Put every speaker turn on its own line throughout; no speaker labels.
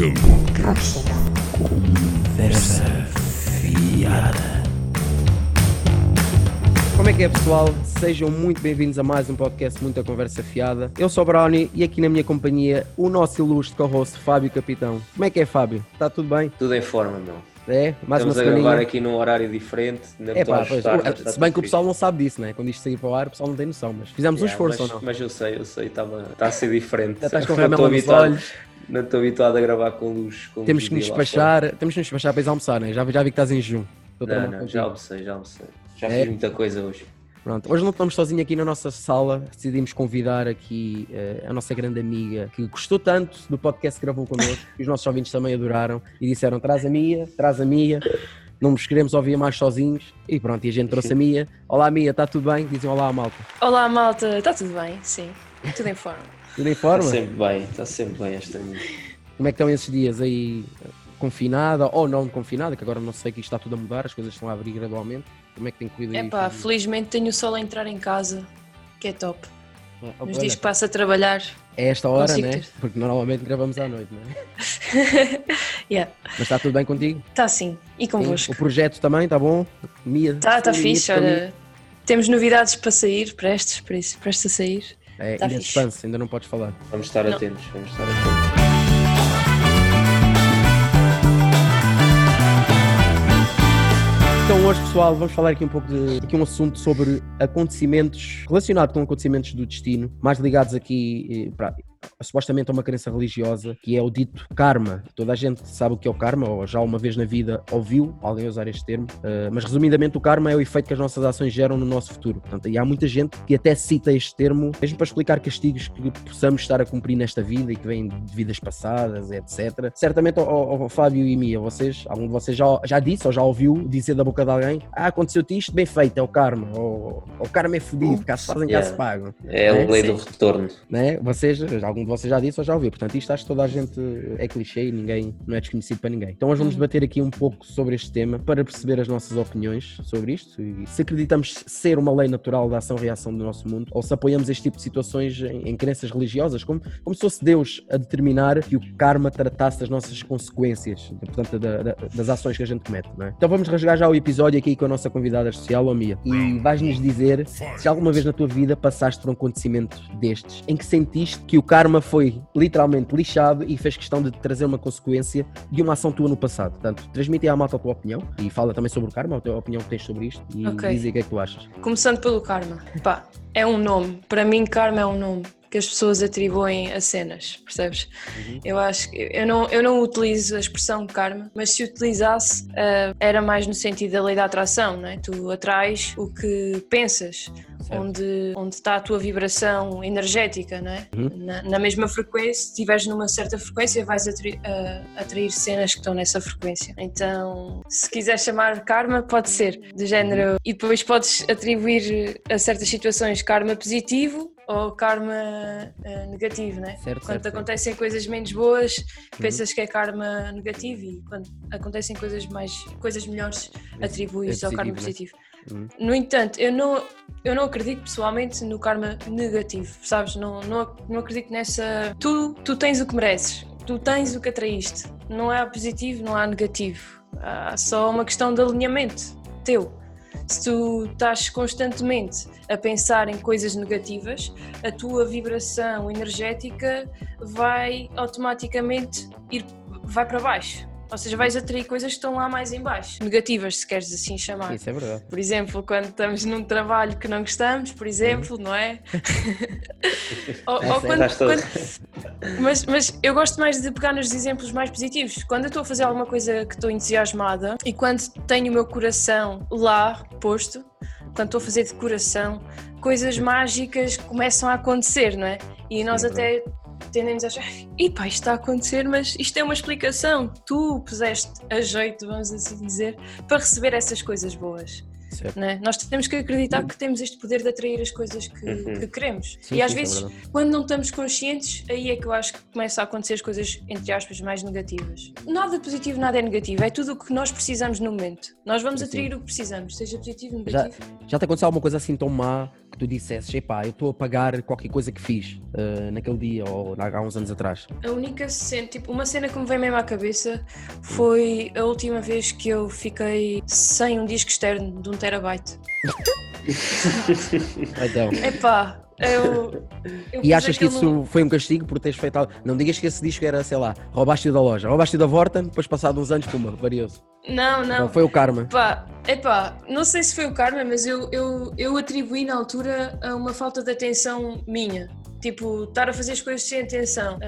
Welcome.
Conversa fiada.
Como é que é pessoal? Sejam muito bem-vindos a mais um podcast Muita Conversa Fiada. Eu sou o Brownie e aqui na minha companhia o nosso ilustre co-host Fábio Capitão. Como é que é Fábio? Está tudo bem?
Tudo em forma, meu.
É? Mais
Estamos a gravar aqui num horário diferente.
É
a
pá, pois, se bem
tudo
que o pessoal não sabe disso, né? Quando isto sair para o ar, o pessoal não tem noção, mas fizemos um
Yeah,
esforço
mas,
ou não?
mas eu sei, eu sei, está a ser diferente.
Já estás com
estou
nos
habituado-
olhos.
Não estou habituado a gravar com luz. Com
Temos
luz
que nos despachar, temos que nos despachar para ir almoçar, né? Já, já vi que estás em jejum. Tramado
Não, não, já almocei, já almocei. Já
É?
fiz muita coisa hoje.
Pronto, hoje não estamos sozinhos aqui na nossa sala, decidimos convidar aqui eh, a nossa grande amiga que gostou tanto do podcast que gravou connosco, que os nossos ouvintes também adoraram e disseram traz a Mia, traz a Mia, não nos queremos ouvir mais sozinhos e pronto, e a gente trouxe a Mia. Olá Mia, está tudo bem? Dizem olá malta.
Olá, malta. Está tudo bem? Sim. Tudo em forma.
Tudo em
Está
forma?
sempre bem, está sempre bem esta minha.
Como é que estão esses dias aí confinada ou não confinada, que agora não sei que isto está tudo a mudar, as coisas estão a abrir gradualmente. Como é que tem?
Epá, felizmente tenho o sol a entrar em casa, que é top.
Ah,
Nos dias que passo a trabalhar.
É esta hora,
consigo
né?
ter.
Porque normalmente gravamos à noite, não é?
yeah.
Mas está tudo bem contigo?
Está sim. E
Sim,
convosco?
O projeto também, está bom? Mia?
Está tá
limites
fixe, olha. Temos novidades para sair, prestes, por isso, prestes a sair.
É,
tá
ainda é suspense, ainda não podes falar.
Vamos estar
Não.
atentos, vamos estar atentos.
Então hoje, pessoal, vamos falar aqui um pouco de aqui um assunto sobre acontecimentos relacionado com acontecimentos do destino, mais ligados aqui eh, para supostamente a uma crença religiosa, que é o dito karma. Toda a gente sabe o que é o karma, ou já uma vez na vida ouviu alguém usar este termo, eh, mas resumidamente o karma é o efeito que as nossas ações geram no nosso futuro. Portanto, e há muita gente que até cita este termo, mesmo para explicar castigos que possamos estar a cumprir nesta vida e que vêm de vidas passadas, etc. Certamente, ao, ao Fábio e Mia, vocês, algum de vocês já, já disse ou já ouviu dizer da boca de alguém: Ah, aconteceu-te isto, bem feito, é o karma, ou o karma é fodido, cá se fazem, cá
Yeah.
se pagam
É a
É,
lei
sim.
do retorno.
né? Vocês, algum de vocês já disse ou já ouviu, portanto isto acho que toda a gente é clichê e ninguém, não é desconhecido para ninguém. Então hoje vamos
Uhum.
debater aqui um pouco sobre este tema para perceber as nossas opiniões sobre isto e se acreditamos ser uma lei natural da ação-reação do nosso mundo ou se apoiamos este tipo de situações em, em crenças religiosas, como, como se fosse Deus a determinar que o karma tratasse das nossas consequências, portanto da- da- das ações que a gente comete, não é? Então vamos rasgar já o episódio aqui com a nossa convidada especial, ó Mia, e vais-nos dizer se alguma vez na tua vida passaste por um acontecimento destes em que sentiste que o karma foi literalmente lixado e fez questão de trazer uma consequência de uma ação tua no passado. Portanto, transmite à malta a tua opinião e fala também sobre o karma, a tua opinião que tens sobre isto e
Ok.
diz o que é que tu achas.
Começando pelo karma. Pá, é um nome. Para mim, karma é um nome que as pessoas atribuem a cenas, percebes? Eu acho que eu não, eu não utilizo a expressão karma, mas se utilizasse ah, era mais no sentido da lei da atração, não é? Tu atrais o que pensas, onde, onde está a tua vibração energética, não é? Na, na mesma frequência, se estiveres numa certa frequência, vais atri- ah, atrair cenas que estão nessa frequência. Então, se quiseres chamar karma, pode ser, do género. E depois podes atribuir a certas situações karma positivo ou karma ah, negativo, né?
Certo,
Quando
certo, certo.
acontecem coisas menos boas, pensas que é karma negativo e quando acontecem coisas mais coisas melhores, atribuis
é
ao karma
positivo,
positivo.
Uhum.
No entanto, eu não, eu não acredito pessoalmente no karma negativo, sabes? Não, não, não acredito nessa. Tu, tu tens o que mereces, tu tens o que atraíste. Não há positivo, não há negativo. Há só uma questão de alinhamento teu. Se tu estás constantemente a pensar em coisas negativas, a tua vibração energética vai automaticamente ir vai para baixo. Ou seja, vais atrair coisas que estão lá mais em baixo. Negativas, se queres assim chamar.
Isso é verdade.
Por exemplo, quando estamos num trabalho que não gostamos, por exemplo, não é? ou, ou quando- quando- mas, mas eu gosto mais de pegar nos exemplos mais positivos. Quando eu estou a fazer alguma coisa que estou entusiasmada e quando tenho o meu coração lá posto, quando estou a fazer de coração, coisas mágicas começam a acontecer, não é? E nós
é
até tendemos a achar, e pá, isto está a acontecer, mas isto é uma explicação. Tu puseste a jeito, vamos assim dizer, para receber essas coisas boas. É? Nós temos que acreditar que temos este poder de atrair as coisas que,
Uhum.
que queremos.
Sim,
e às
sim, é
vezes,
verdade.
quando não estamos conscientes, aí é que eu acho que começa a acontecer as coisas, entre aspas, mais negativas. Nada positivo, nada é negativo. É tudo o que nós precisamos no momento. Nós vamos
Sim,
atrair o que precisamos, seja positivo ou
Já,
negativo.
já te aconteceu alguma coisa assim tão má que tu dissesses, epá, eu estou a pagar qualquer coisa que fiz uh, naquele dia ou há uns anos atrás?
A única cena, tipo, uma cena que me veio mesmo à cabeça foi a última vez que eu fiquei sem um disco externo de um terabyte.
Então,
Epá, eu. eu
e achas que isso
num-
foi um castigo por teres feito algo? Não digas que esse disco era, sei lá, roubaste-o da loja, roubaste-o da Vorten, depois passado uns anos, puma, variou-se.
Não,
Não,
não.
foi o karma.
Epá, epá, não sei se foi o karma, mas eu, eu, eu atribuí na altura a uma falta de atenção minha. Tipo, estar a fazer as coisas sem atenção.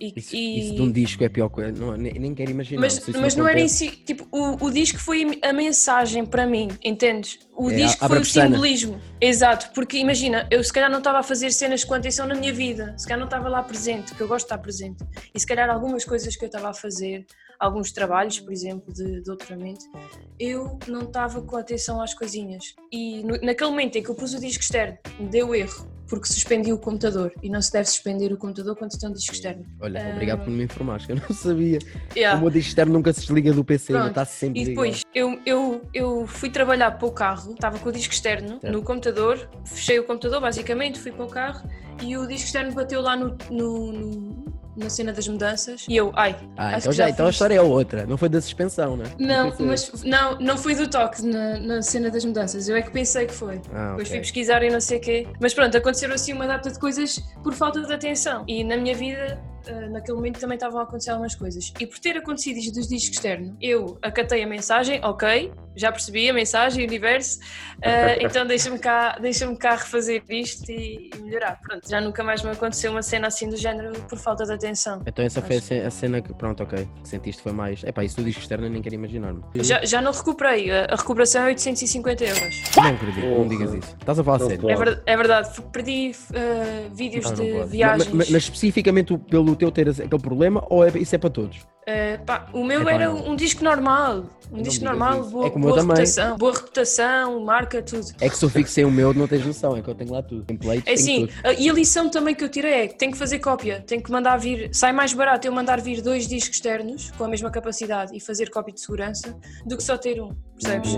E,
Isso,
e-
isso de um disco é pior coisa, não, nem, nem quero imaginar.
Mas,
se
mas não era em si, tipo, o, o disco foi a mensagem para mim, entendes? O
É,
disco foi o
pestana.
simbolismo. Exato, porque imagina, eu se calhar não estava a fazer cenas com atenção na minha vida, se calhar não estava lá presente, que eu gosto de estar presente. E se calhar algumas coisas que eu estava a fazer, alguns trabalhos, por exemplo, de doutoramento, eu não estava com atenção às coisinhas. E no- naquele momento em que eu pus o disco externo, deu erro, porque suspendi o computador. E não se deve suspender o computador quando tem um disco externo.
Olha,
Ah.
obrigado por me informar, que eu não sabia.
Yeah.
O meu disco externo nunca se desliga do PC,
Pronto.
está sempre
E
ligado.
depois eu, eu, eu fui trabalhar para o carro, estava com o disco externo
Certo.
no computador, fechei o computador basicamente, fui para o carro e o disco externo bateu lá no, no- no- na cena das mudanças e eu, ai,
Ah, então, já,
já
então a história é outra, não foi da suspensão, né?
Não,
foi
mas não, não foi do toque na, na cena das mudanças, eu é que pensei que foi.
Ah,
Depois fui pesquisar e não sei o quê. Mas pronto, aconteceram assim uma data de coisas por falta de atenção. E na minha vida, naquele momento, também estavam a acontecer algumas coisas. E por ter acontecido isto dos discos externo, eu acatei a mensagem, ok, já percebi a mensagem, universo, ah, então deixa-me cá, deixa cá refazer isto e, e melhorar. Pronto, já nunca mais me aconteceu uma cena assim do género por falta de atenção.
Então essa foi a
Acho-
ce- a cena que, pronto, ok, que sentiste foi mais... Epá, isso do disco externo eu nem quero imaginar-me.
Já, já não recuperei, a, recuperação é 850 euros.
Não acredito, não
Porra.
digas isso. Estás a falar
Não
sério?
É, ver- é verdade, perdi ah, vídeos
Não, não
de
pode.
viagens.
Mas, mas- mas especificamente o- teu ter aquele problema ou é, isso é para todos?
Uh, pá, o meu
Epá,
era um disco normal, um
Não
disco normal,
isso.
boa,
É
boa
também.
reputação, boa reputação, marca, tudo.
É que se eu fixei o meu, não tens noção, é que eu tenho lá tudo. Templates,
É assim,
tudo.
e a lição também que eu tirei é que tenho que fazer cópia, tenho que mandar vir, sai mais barato eu mandar vir dois discos externos com a mesma capacidade e fazer cópia de segurança do que só ter um, percebes?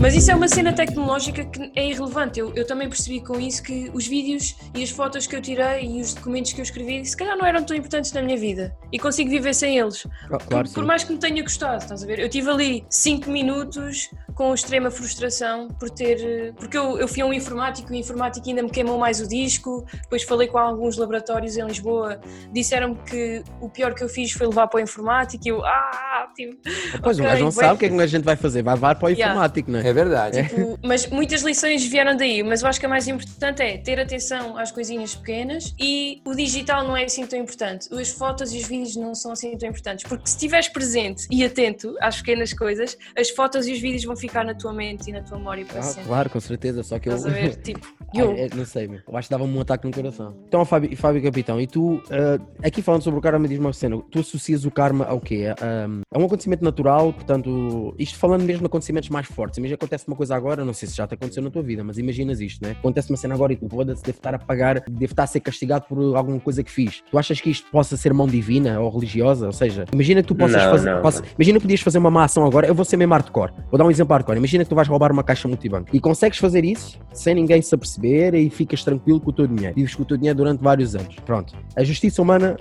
Mas isso é uma cena tecnológica que é irrelevante. Eu, eu também percebi com isso que os vídeos e as fotos que eu tirei e os documentos que eu escrevi se calhar não eram tão importantes na minha vida e consigo viver sem eles.
Ah,
Por,
claro,
por
sim.
mais que me tenha gostado, estás a ver? Eu tive ali 5 minutos com extrema frustração por ter. Porque eu, eu fui a um informático e o informático ainda me queimou mais o disco. Depois falei com alguns laboratórios em Lisboa, disseram-me que o pior que eu fiz foi levar para o informático e eu. Ah, tipo.
Pois, um
ok,
gajo não sabe o que é que a gente vai fazer, vai levar para o
Yeah.
informático, não é?
É verdade.
Tipo, mas muitas lições vieram daí, mas eu acho que a mais importante é ter atenção às coisinhas pequenas e o digital não é assim tão importante. As fotos e os vídeos não são assim tão importantes, porque se estiveres presente e atento às pequenas coisas, as fotos e os vídeos vão ficar na tua mente e na tua memória para
Ah,
sempre.
claro, com certeza, só que eu...
Estás a ver? Tipo,
Ai,
eu.
é, não sei, meu. eu acho que dava-me um ataque no coração. Então, Fábio, Fábio Capitão, e tu, ah, aqui falando sobre o karma, diz uma cena, tu associas o karma ao quê? Ah, é um acontecimento natural, portanto, isto falando mesmo de acontecimentos mais fortes. Imagina acontece uma coisa agora, não sei se já te aconteceu na tua vida, mas imaginas isto, né? Acontece uma cena agora e tu, foda-se, devo estar a pagar, devo estar a ser castigado por alguma coisa que fiz. Tu achas que isto possa ser mão divina ou religiosa? Ou seja, imagina que tu possas
Não,
fazer.
não,
possa-
não.
Imagina que podias fazer uma má ação agora, eu vou ser mesmo hardcore. Vou dar um exemplo hardcore. Imagina que tu vais roubar uma caixa multibanco e consegues fazer isso sem ninguém se aperceber e ficas tranquilo com o teu dinheiro. Vives com o teu dinheiro durante vários anos. Pronto. A justiça humana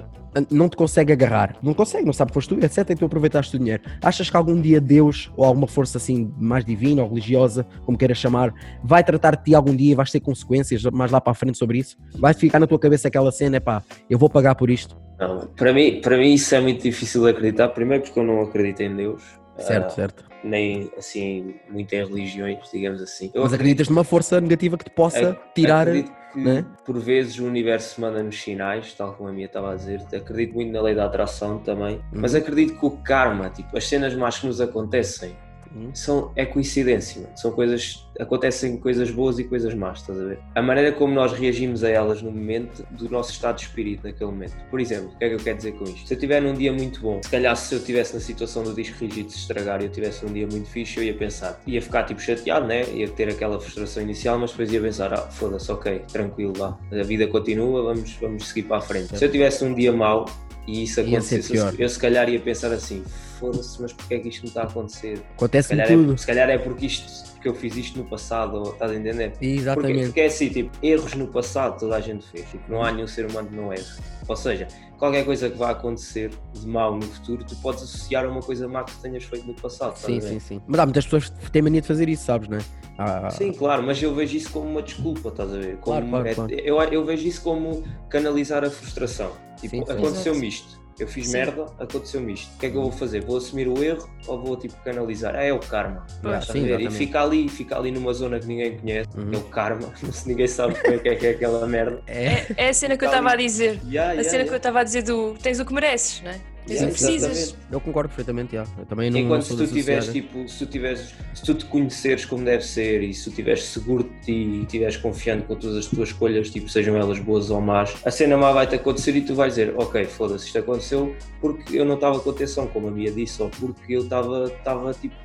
não te consegue agarrar. Não consegue, não sabe que foste tu, etc. E tu aproveitaste o dinheiro. Achas que algum dia Deus, ou alguma força assim mais divina ou religiosa, como queiras chamar, vai tratar de ti algum dia e vais ter consequências mais lá para a frente sobre isso? Vai ficar na tua cabeça aquela cena, pá, eu vou pagar por isto.
Não, para, mim, para mim isso é muito difícil de acreditar. Primeiro porque eu não acredito em Deus.
Certo,
ah,
certo.
Nem assim, muito em religiões, digamos assim. Eu
Mas acreditas numa força negativa que te possa
Ac-
tirar.
Acredito que
né?
por vezes o universo manda-nos sinais, tal como a minha estava a dizer. Acredito muito na lei da atração também,
Uhum.
mas acredito que o karma, tipo, as cenas más que nos acontecem,
Hum?
são, é coincidência, mano. são coisas, acontecem coisas boas e coisas más, estás a ver? A maneira como nós reagimos a elas no momento do nosso estado de espírito naquele momento. Por exemplo, o que é que eu quero dizer com isto? Se eu tiver num dia muito bom, se calhar se eu estivesse na situação do disco rígido se estragar e eu tivesse um dia muito fixe, eu ia pensar, ia ficar tipo chateado, né? Ia ter aquela frustração inicial, mas depois ia pensar, ah, foda-se, ok, tranquilo lá, a vida continua, vamos, vamos seguir para a frente. Se eu tivesse um dia mau, e isso acontecesse, eu se calhar ia pensar assim, foda-se, mas porquê é que isto não está a acontecer? Se
Acontece em
calhar,
tudo.
é, se calhar é porque, isto, porque eu fiz isto no passado, ou estás a entender? Porque,
Exatamente.
porque é assim, tipo, erros no passado toda a gente fez, tipo, não há nenhum ser humano que não erre. Ou seja, qualquer coisa que vá acontecer de mal no futuro, tu podes associar a uma coisa má que tu tenhas feito no passado.
Sim, sim, sim. Mas há muitas pessoas que têm mania de fazer isso, sabes, né? Ah,
Sim, claro, mas eu vejo isso como uma desculpa, estás a ver? Como,
Claro, claro,
é-
claro.
Eu, eu vejo isso como canalizar a frustração. Tipo, aconteceu-me isto, eu fiz
Sim.
merda, aconteceu-me isto. O que é que eu vou fazer? Vou assumir o erro ou vou tipo canalizar? Ah, é o karma.
Ah, sim,
ver? E fica ali, fica ali numa zona que ninguém conhece,
Uhum.
que é o karma, se ninguém sabe como é que é, que é aquela merda.
É,
É a cena que eu estava a dizer.
Yeah,
A
yeah,
cena que eu
yeah.
estava a dizer do tens o que mereces, não é? Precisas.
exatamente.
eu concordo perfeitamente, já. Eu também não, não
Enquanto se
sou
tu tiveres, tipo, se tu tiveres, se tu te conheceres como deve ser e se tu estiveres seguro de ti e estiveres confiante com todas as tuas escolhas, tipo, sejam elas boas ou más, a cena má vai-te acontecer e tu vais dizer, ok, foda-se, isto aconteceu porque eu não estava com atenção, como a Mia disse, ou porque eu estava, estava tipo,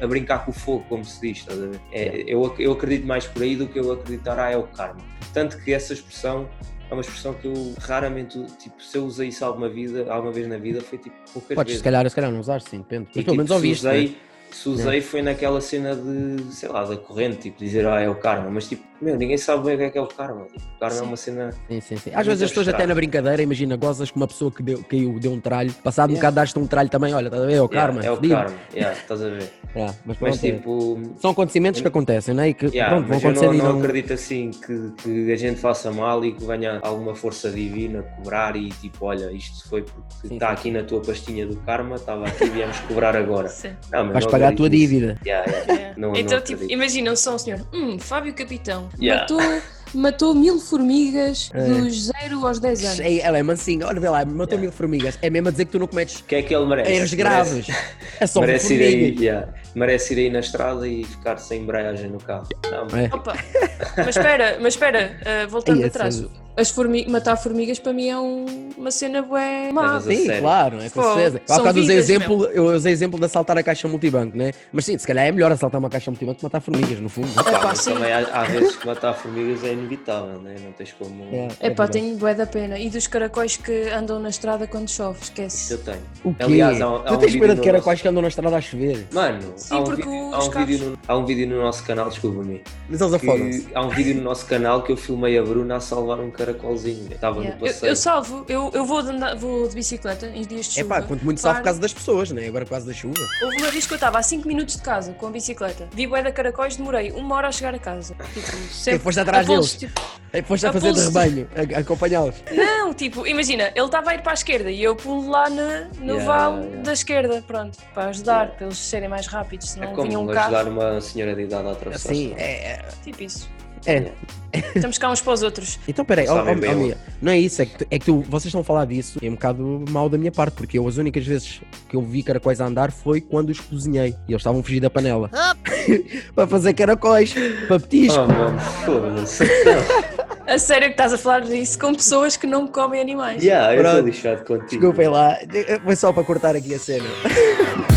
a brincar com o fogo, como se diz, estás a ver? É, eu, eu acredito mais por aí do que eu acreditar, ah, é o karma. Tanto que essa expressão é uma expressão que eu raramente, tipo, se eu usei isso alguma, vida, alguma vez na vida, foi tipo poucas
Podes,
vezes.
se calhar, se calhar não usaste, sim, depende. Mas
E,
pelo menos
tipo,
ouviste.
Se usei,
né?
Se usei foi naquela cena de, sei lá, da corrente, tipo, dizer, ah, é o karma. Mas, tipo, meu, ninguém sabe bem o que é que é o karma. Tipo, o karma é
Sim.
uma cena.
Sim, sim, sim.
É
Às vezes as pessoas até na brincadeira, imagina, gozas com uma pessoa que deu, caiu, deu um tralho, passado um
Yeah.
bocado daste um tralho também, olha, estás a ver? É o
Yeah,
karma.
é o karma, yeah, estás a ver.
Yeah, mas
Mas,
pronto, é.
tipo,
são acontecimentos que acontecem, não é? E que
yeah,
pronto, vão
mas eu
acontecer
não, não
não.
acredito assim que, que a gente faça mal e que venha alguma força divina cobrar e, tipo, olha, isto foi porque
Sim,
está
sim.
aqui na tua pastinha do karma, estava aqui e viemos cobrar agora.
Sim.
Não, mas
pagar a tua dívida.
Yeah, yeah.
É.
Não- não
então, tipo,
acredito.
imagina só um senhor, hum, Fábio Capitão,
Yeah.
matou, matou mil formigas
É.
dos 0 aos 10 anos.
Ei, Ela é mansinha, olha, vê lá, matou mil formigas. É mesmo a dizer que tu não cometes
O que é que ele merece?
erros
Merece-
graves. É só
merece ir, aí, yeah, merece ir aí na estrada e ficar sem embreagem no carro. Não,
É.
Opa, mas espera, mas espera, ah, voltando
Ei,
atrás,
essa-
as formi matar formigas para mim é um- uma cena bué má.
Sim,
sério.
claro, é com certeza. Há
são
bocado usei exemplo, eu usei exemplo de assaltar a caixa multibanco, né? Mas sim, se calhar é melhor assaltar uma caixa multibanco que matar formigas, no fundo.
Pá,
Epá,
mas
sim.
também há, há vezes que matar formigas é inevitável, né? não tens como.
É,
É pá, tenho bué da pena. E dos caracóis que andam na estrada quando chove,
Isso
esquece.
eu tenho.
O quê?
Aliás, há há
tu
um
tens pena de
no
era
nosso-
que andam na estrada a chover?
Mano,
Sim,
há, um
porque
há, um
carros-
vídeo no, há um vídeo no nosso canal, desculpa-me,
Mas eles afogam-se.
que há um vídeo no nosso canal que eu filmei a Bruna a salvar um caracolzinho. Eu Estava
Yeah.
no
Eu,
passeio.
eu salvo, eu, eu vou, de andar- vou de bicicleta em dias de
É
chuva.
pá, quanto muito salvo por causa das pessoas, né? Agora por causa da chuva.
Houve uma vez que eu estava a 5 minutos de casa com a bicicleta, vi bué da caracóis, demorei uma hora a chegar a casa. Tipo, sempre
foste atrás deles?
tipo,
É, foste a
A
fazer de rebanho, a, a acompanhá-los.
não, tipo, imagina, ele estava a ir para a esquerda e eu pulo lá na- no
Yeah,
vale
yeah.
da esquerda, pronto, para ajudar, para eles serem mais rápidos,
É
senão
como
vinha um
ajudar
carro,
uma senhora de idade a atravessar.
Assim,
estrada.
é.
tipo isso.
É.
Estamos cá uns para os outros.
Então, peraí, ó, ó, ó, não é isso, é que, tu- é que tu, vocês estão a falar disso, é um bocado mal da minha parte, porque eu as únicas vezes que eu vi caracóis a andar foi quando os cozinhei e eles estavam a fugir da panela para fazer caracóis, para petisco.
Oh, mano, foda-se.
A sério que estás a falar disso com pessoas que não comem animais.
yeah, eu estou lixado contigo.
Desculpem lá, foi só para cortar aqui a cena.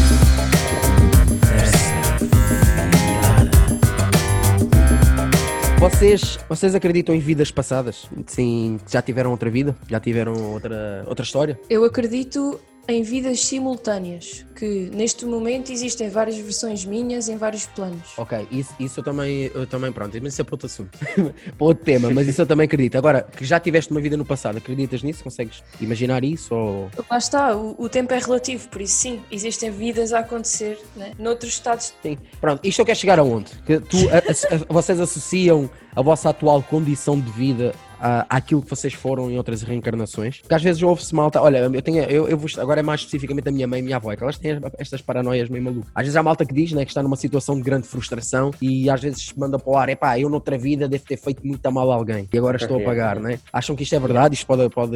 Vocês, vocês acreditam em vidas passadas? Sim, já tiveram outra vida? Já tiveram outra, outra história?
Eu acredito em vidas simultâneas, que neste momento existem várias versões minhas em vários planos.
Ok, isso, isso eu também, eu também, pronto, mas isso é para outro assunto, para outro tema, mas isso eu também acredito. Agora, que já tiveste uma vida no passado, acreditas nisso? Consegues imaginar isso? Ou...
Lá está, o, o tempo é relativo, por isso sim, existem vidas a acontecer né? noutros estados.
Sim. Pronto, isto eu quero chegar aonde? Que tu, a- a- vocês associam a vossa atual condição de vida a- àquilo que vocês foram em outras reencarnações? Porque às vezes ouve-se malta, olha, eu tenho, eu, eu vou, agora é mais especificamente a minha mãe e a minha avó, é que elas têm estas paranoias meio malucas. Às vezes há malta que diz, né, que está numa situação de grande frustração e às vezes manda para o ar, epá, eu noutra vida devo ter feito muito mal a alguém e agora estou a pagar, né? Acham que isto é verdade? Isto pode, pode...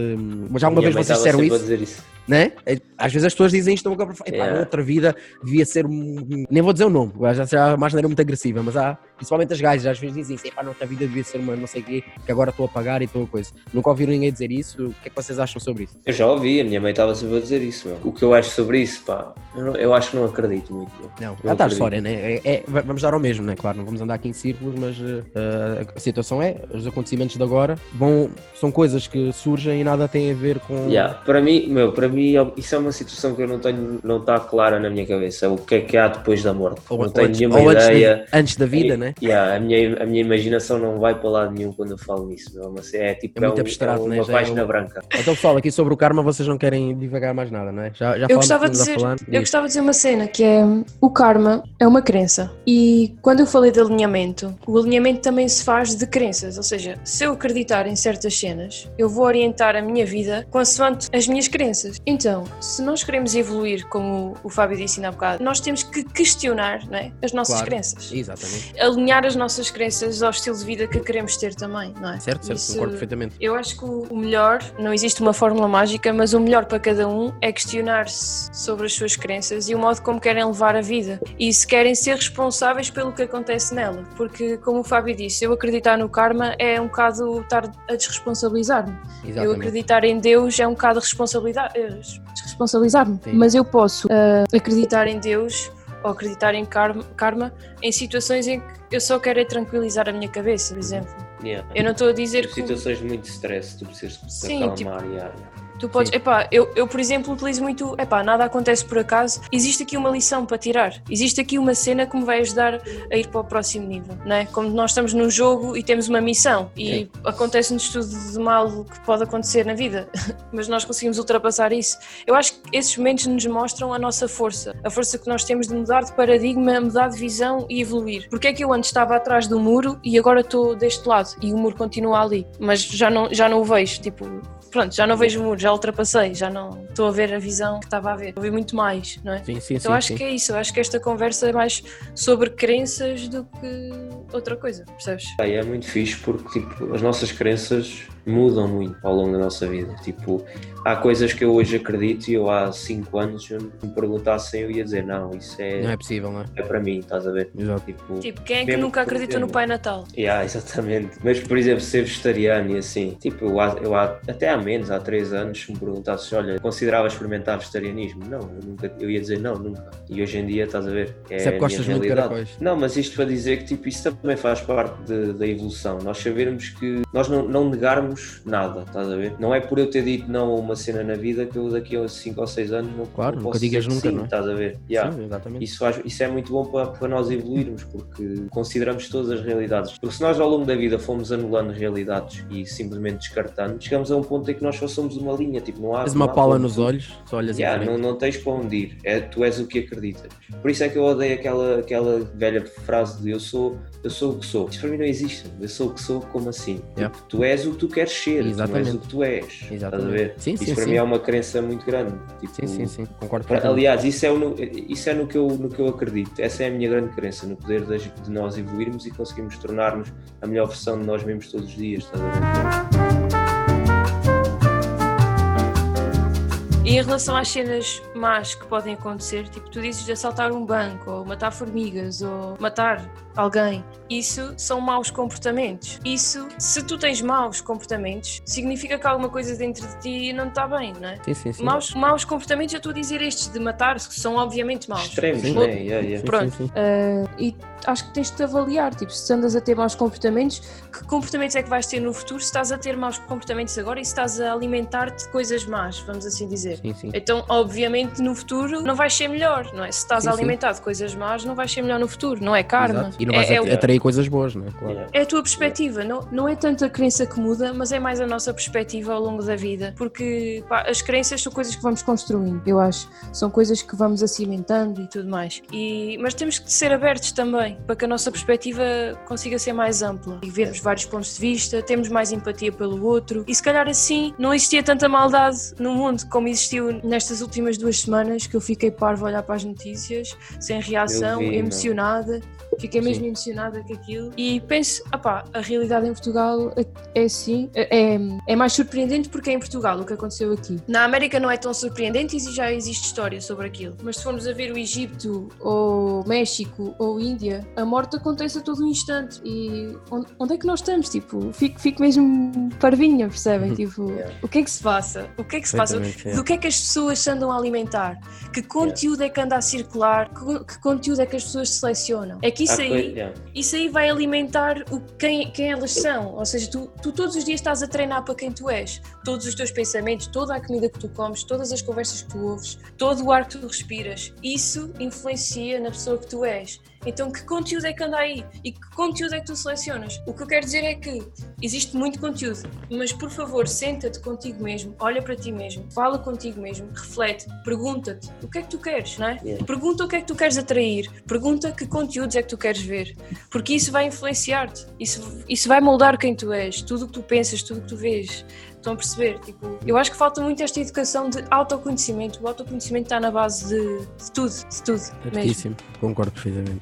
Mas já alguma vez vocês disseram
a
isso?
isso.
né? É, Às vezes as pessoas dizem isto, epá,
Yeah.
noutra vida devia ser. Nem vou dizer o nome, já será uma maneira muito agressiva, mas há, principalmente as gajas, às vezes dizem assim, pá, noutra vida devia ser uma não sei o quê, que agora estou a pagar e estou a coisa. Nunca ouviram ninguém dizer isso? O que é que vocês acham sobre isso?
Eu já ouvi, a minha mãe estava sempre a dizer isso, meu. O que eu acho sobre isso, pá, eu, não- eu acho que não acredito muito. meu.
Não,
Não
está a história, né? É, é- va- vamos dar ao mesmo, né? Claro, não vamos andar aqui em círculos, mas eh, a situação é, os acontecimentos de agora vão, são coisas que surgem e nada tem a ver com.
Yeah, Para mim, meu, para mim isso é uma situação que eu não tenho, não está clara na minha cabeça. O que é que há depois da morte?
Ou,
não tenho
antes,
nenhuma
ou antes da-
ideia.
antes da vida,
E-
né?
Yeah, a, minha, a minha imaginação não vai para lado nenhum quando eu falo nisso. meu. Mas é tipo
É muito
um-
abstrato,
uma
né? Já é
página
um-
branca.
Então, pessoal, aqui sobre o karma vocês não querem divagar mais nada, não é? Já, já
Eu gostava,
o que
de dizer, eu gostava de dizer uma cena que é o karma é uma crença e quando eu falei de alinhamento, o alinhamento também se faz de crenças, ou seja, se eu acreditar em certas cenas, eu vou orientar a minha vida consoante as minhas crenças. Então, se nós queremos evoluir, como o Fábio disse há bocado, nós temos que questionar não é, as nossas
Claro.
crenças.
Exatamente.
Alinhar as nossas crenças ao estilo de vida que queremos ter também, não é?
Certo, certo,
Isso-
concordo perfeitamente.
eu acho que o melhor, não existe uma fórmula mágica, mas o melhor para cada um é questionar-se sobre as suas crenças e o modo como querem levar a vida. E se querem ser responsáveis pelo que acontece nela. Porque, como o Fábio disse, eu acreditar no karma é um bocado estar a desresponsabilizar-me. Eu acreditar em Deus é um bocado responsabilidade, eh, desresponsabilizar-me. Mas eu posso ah, acreditar em Deus ou acreditar em karma, em situações em que eu só quero é tranquilizar a minha cabeça, por exemplo.
Yeah.
Eu não estou a dizer
Em
que.
situações de muito stress, tu precisas de se
Sim, tipo,
acalmar. yeah, yeah.
Tu podes,
Sim.
epá, eu, eu por exemplo utilizo muito, epá, nada acontece por acaso, existe aqui uma lição para tirar, existe aqui uma cena que me vai ajudar a ir para o próximo nível, não é? Como nós estamos num jogo e temos uma missão e
Sim.
acontece-nos tudo de mal que pode acontecer na vida, mas nós conseguimos ultrapassar isso. Eu acho que esses momentos nos mostram a nossa força, a força que nós temos de mudar de paradigma, mudar de visão e evoluir. Porque é que eu antes estava atrás do muro e agora estou deste lado e o muro continua ali, mas já não, já não o vejo, tipo, pronto, já não vejo o muro, já ultrapassei, já não estou a ver a visão que estava a ver, estou a ver muito mais, não é?
Sim, sim,
Então
sim.
acho
sim.
que é isso, eu acho que esta conversa é mais sobre crenças do que outra coisa, percebes?
E é muito fixe porque tipo, as nossas crenças mudam muito ao longo da nossa vida. Tipo, há coisas que eu hoje acredito e eu há 5 anos se me perguntassem eu ia dizer não, isso é,
Não é possível, não é?
é para mim, estás a ver?
Exato.
Tipo,
Tipo, quem é que nunca
que
acreditou no. Pai Natal?
Yeah, exatamente. Mas, por exemplo, ser vegetariano e assim, tipo, eu, há- eu há- até há menos, há 3 anos, se me perguntasses, olha, considerava experimentar vegetarianismo? Não, eu, nunca, eu ia dizer não, nunca. E hoje em dia, estás a ver? É
Sempre
a
gostas
minha
muito de caracóis.
Não, mas isto para dizer que tipo, isso também faz parte de- da evolução. Nós sabermos que nós não, não negarmos nada, estás a ver? Não é por eu ter dito não a uma cena na vida que eu daqui a 5 ou 6 anos não,
Claro,
não
nunca
posso
digas
dizer que
nunca,
sim,
não é?
estás a ver? Yeah.
Sim, exatamente.
Isso, isso é muito bom para, para nós evoluirmos, porque consideramos todas as realidades. Porque se nós ao longo da vida fomos anulando realidades e simplesmente descartando, chegamos a um ponto em que nós só somos uma linha, tipo, não há.
Tens uma
há
pala
ponto.
nos olhos, só olhas
Yeah, não, não tens para onde ir, é, tu és o que acreditas. Por isso é que eu odeio aquela, aquela velha frase de eu sou, eu sou o que sou. Isso para mim não existe. Eu sou o que sou, como assim?
Yeah.
Tipo, tu és o que tu queres ser,
Exatamente.
tu és o que tu és. Estás a
Exatamente.
ver?
Sim,
isso
sim,
para
sim.
mim é uma crença muito grande. Tipo,
Sim, sim, sim. Concordo
para-. Aliás, isso é, no, isso é no, que eu, no que eu acredito. Essa é a minha grande crença, no poder das- de, nós evoluirmos e conseguirmos tornar-nos a melhor versão de nós mesmos todos os dias. Ver?
E em relação às cenas más que podem acontecer, tipo, tu dizes de assaltar um banco, ou matar formigas, ou matar alguém, isso são maus comportamentos. Isso, se tu tens maus comportamentos, significa que alguma coisa dentro de ti não está bem, não é?
Sim, sim, sim.
Maus, maus comportamentos, eu estou a dizer estes de matar, que são obviamente maus.
Extremos,
Sim.
né? Yeah, yeah.
Sim,
Pronto.
sim, sim.
Uh, e acho que tens de te avaliar, tipo, se andas a ter maus comportamentos, que comportamentos é que vais ter no futuro se estás a ter maus comportamentos agora e se estás a alimentar-te de coisas más, vamos assim dizer.
Sim, sim.
Então, obviamente, no futuro não vais ser melhor, não é? Se estás
Sim,
a
sim.
de coisas más, não vais ser melhor no futuro, não é karma.
Exato. E não vais
é, é,
at-
o-
atrair coisas boas, não é? Claro.
É a tua perspectiva, não, não é tanto a crença que muda, mas é mais a nossa perspectiva ao longo da vida. Porque pá, as crenças são coisas que vamos construindo, eu acho. São coisas que vamos acimentando e tudo mais. E, mas temos que ser abertos também, para que a nossa perspectiva consiga ser mais ampla e vermos vários pontos de vista, termos mais empatia pelo outro. E se calhar assim não existia tanta maldade no mundo como existiu nestas últimas duas semanas, que eu fiquei parvo a olhar para as notícias, sem reação,
vi, não.
Fiquei mesmo emocionada com aquilo e penso, opá, a realidade em Portugal é, assim, é, é- é mais surpreendente porque é em Portugal o que aconteceu aqui. Na América não é tão surpreendente e já existe história sobre aquilo. Mas se formos a ver o Egito ou México ou Índia, a morte acontece a todo um instante. E onde, onde é que nós estamos? Tipo, fico, fico mesmo parvinha, percebem? Tipo,
Yeah.
o que é que se passa? O que é que se passa? Do que é que as pessoas se andam a alimentar? Que conteúdo é que anda a circular? Que, que conteúdo é que as pessoas selecionam? É que isso aí, isso aí vai alimentar o, quem, quem elas são. Ou seja, tu, tu todos os dias estás a treinar para quem tu és. Todos os teus pensamentos, toda a comida que tu comes, todas as conversas que tu ouves, todo o ar que tu respiras. Isso influencia na pessoa que tu és. Então, que conteúdo é que anda aí? E que conteúdo é que tu selecionas? O que eu quero dizer é que existe muito conteúdo, mas por favor, senta-te contigo mesmo, olha para ti mesmo, fala contigo mesmo, reflete, pergunta-te o que é que tu queres, não é? Pergunta o que é que tu queres atrair, pergunta que conteúdos é que tu queres ver, porque isso vai influenciar-te, isso, isso vai moldar quem tu és, tudo o que tu pensas, tudo o que tu vês. Estão a perceber? Tipo, eu acho que falta muito esta educação de autoconhecimento. O autoconhecimento está na base de, de tudo, de tudo. Mesmo.
Certíssimo, concordo perfeitamente.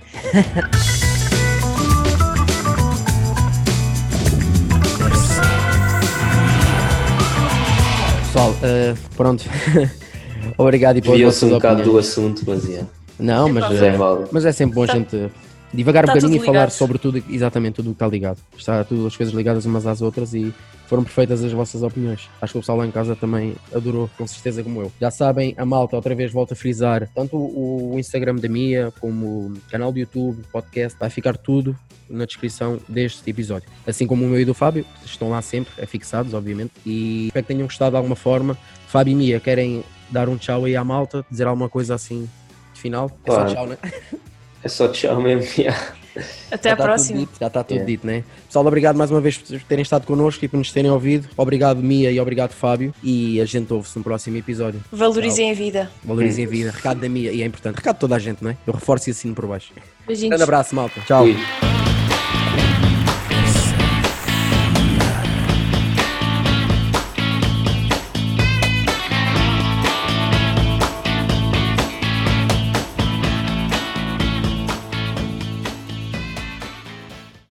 Pessoal, eh, pronto. Obrigado e pelas vossas
um bocado do assunto, mas yeah.
Não, mas,
é
eh, mas é sempre bom a
Tá-
gente divagar um
tá
bocadinho e falar
ligado.
sobre tudo, exatamente tudo o que está ligado. Está tudo as coisas ligadas umas às outras e foram perfeitas as vossas opiniões. Acho que o pessoal lá em casa também adorou, com certeza como eu. Já sabem, a malta outra vez volta a frisar tanto o Instagram da Mia como o canal do YouTube, podcast, vai ficar tudo na descrição deste episódio. Assim como o meu e do Fábio, que estão lá sempre, é fixados, obviamente. E espero que tenham gostado de alguma forma. Fábio e Mia, querem dar um tchau aí à malta, dizer alguma coisa assim de final? É
Claro.
só tchau, né?
É só tchau mesmo. yeah.
Até
Já
à
tá
próxima.
dito, já está tudo
Yeah.
dito, né? Pessoal, obrigado mais uma vez por terem estado connosco e por nos terem ouvido. Obrigado, Mia, e obrigado, Fábio. E a gente ouve-se no próximo episódio.
Valorizem a vida.
Valorizem a vida. Recado da Mia, e é importante. Recado de toda a gente, não é? Eu reforço e assino por baixo.
Beijinhos.
Grande abraço, malta. Tchau.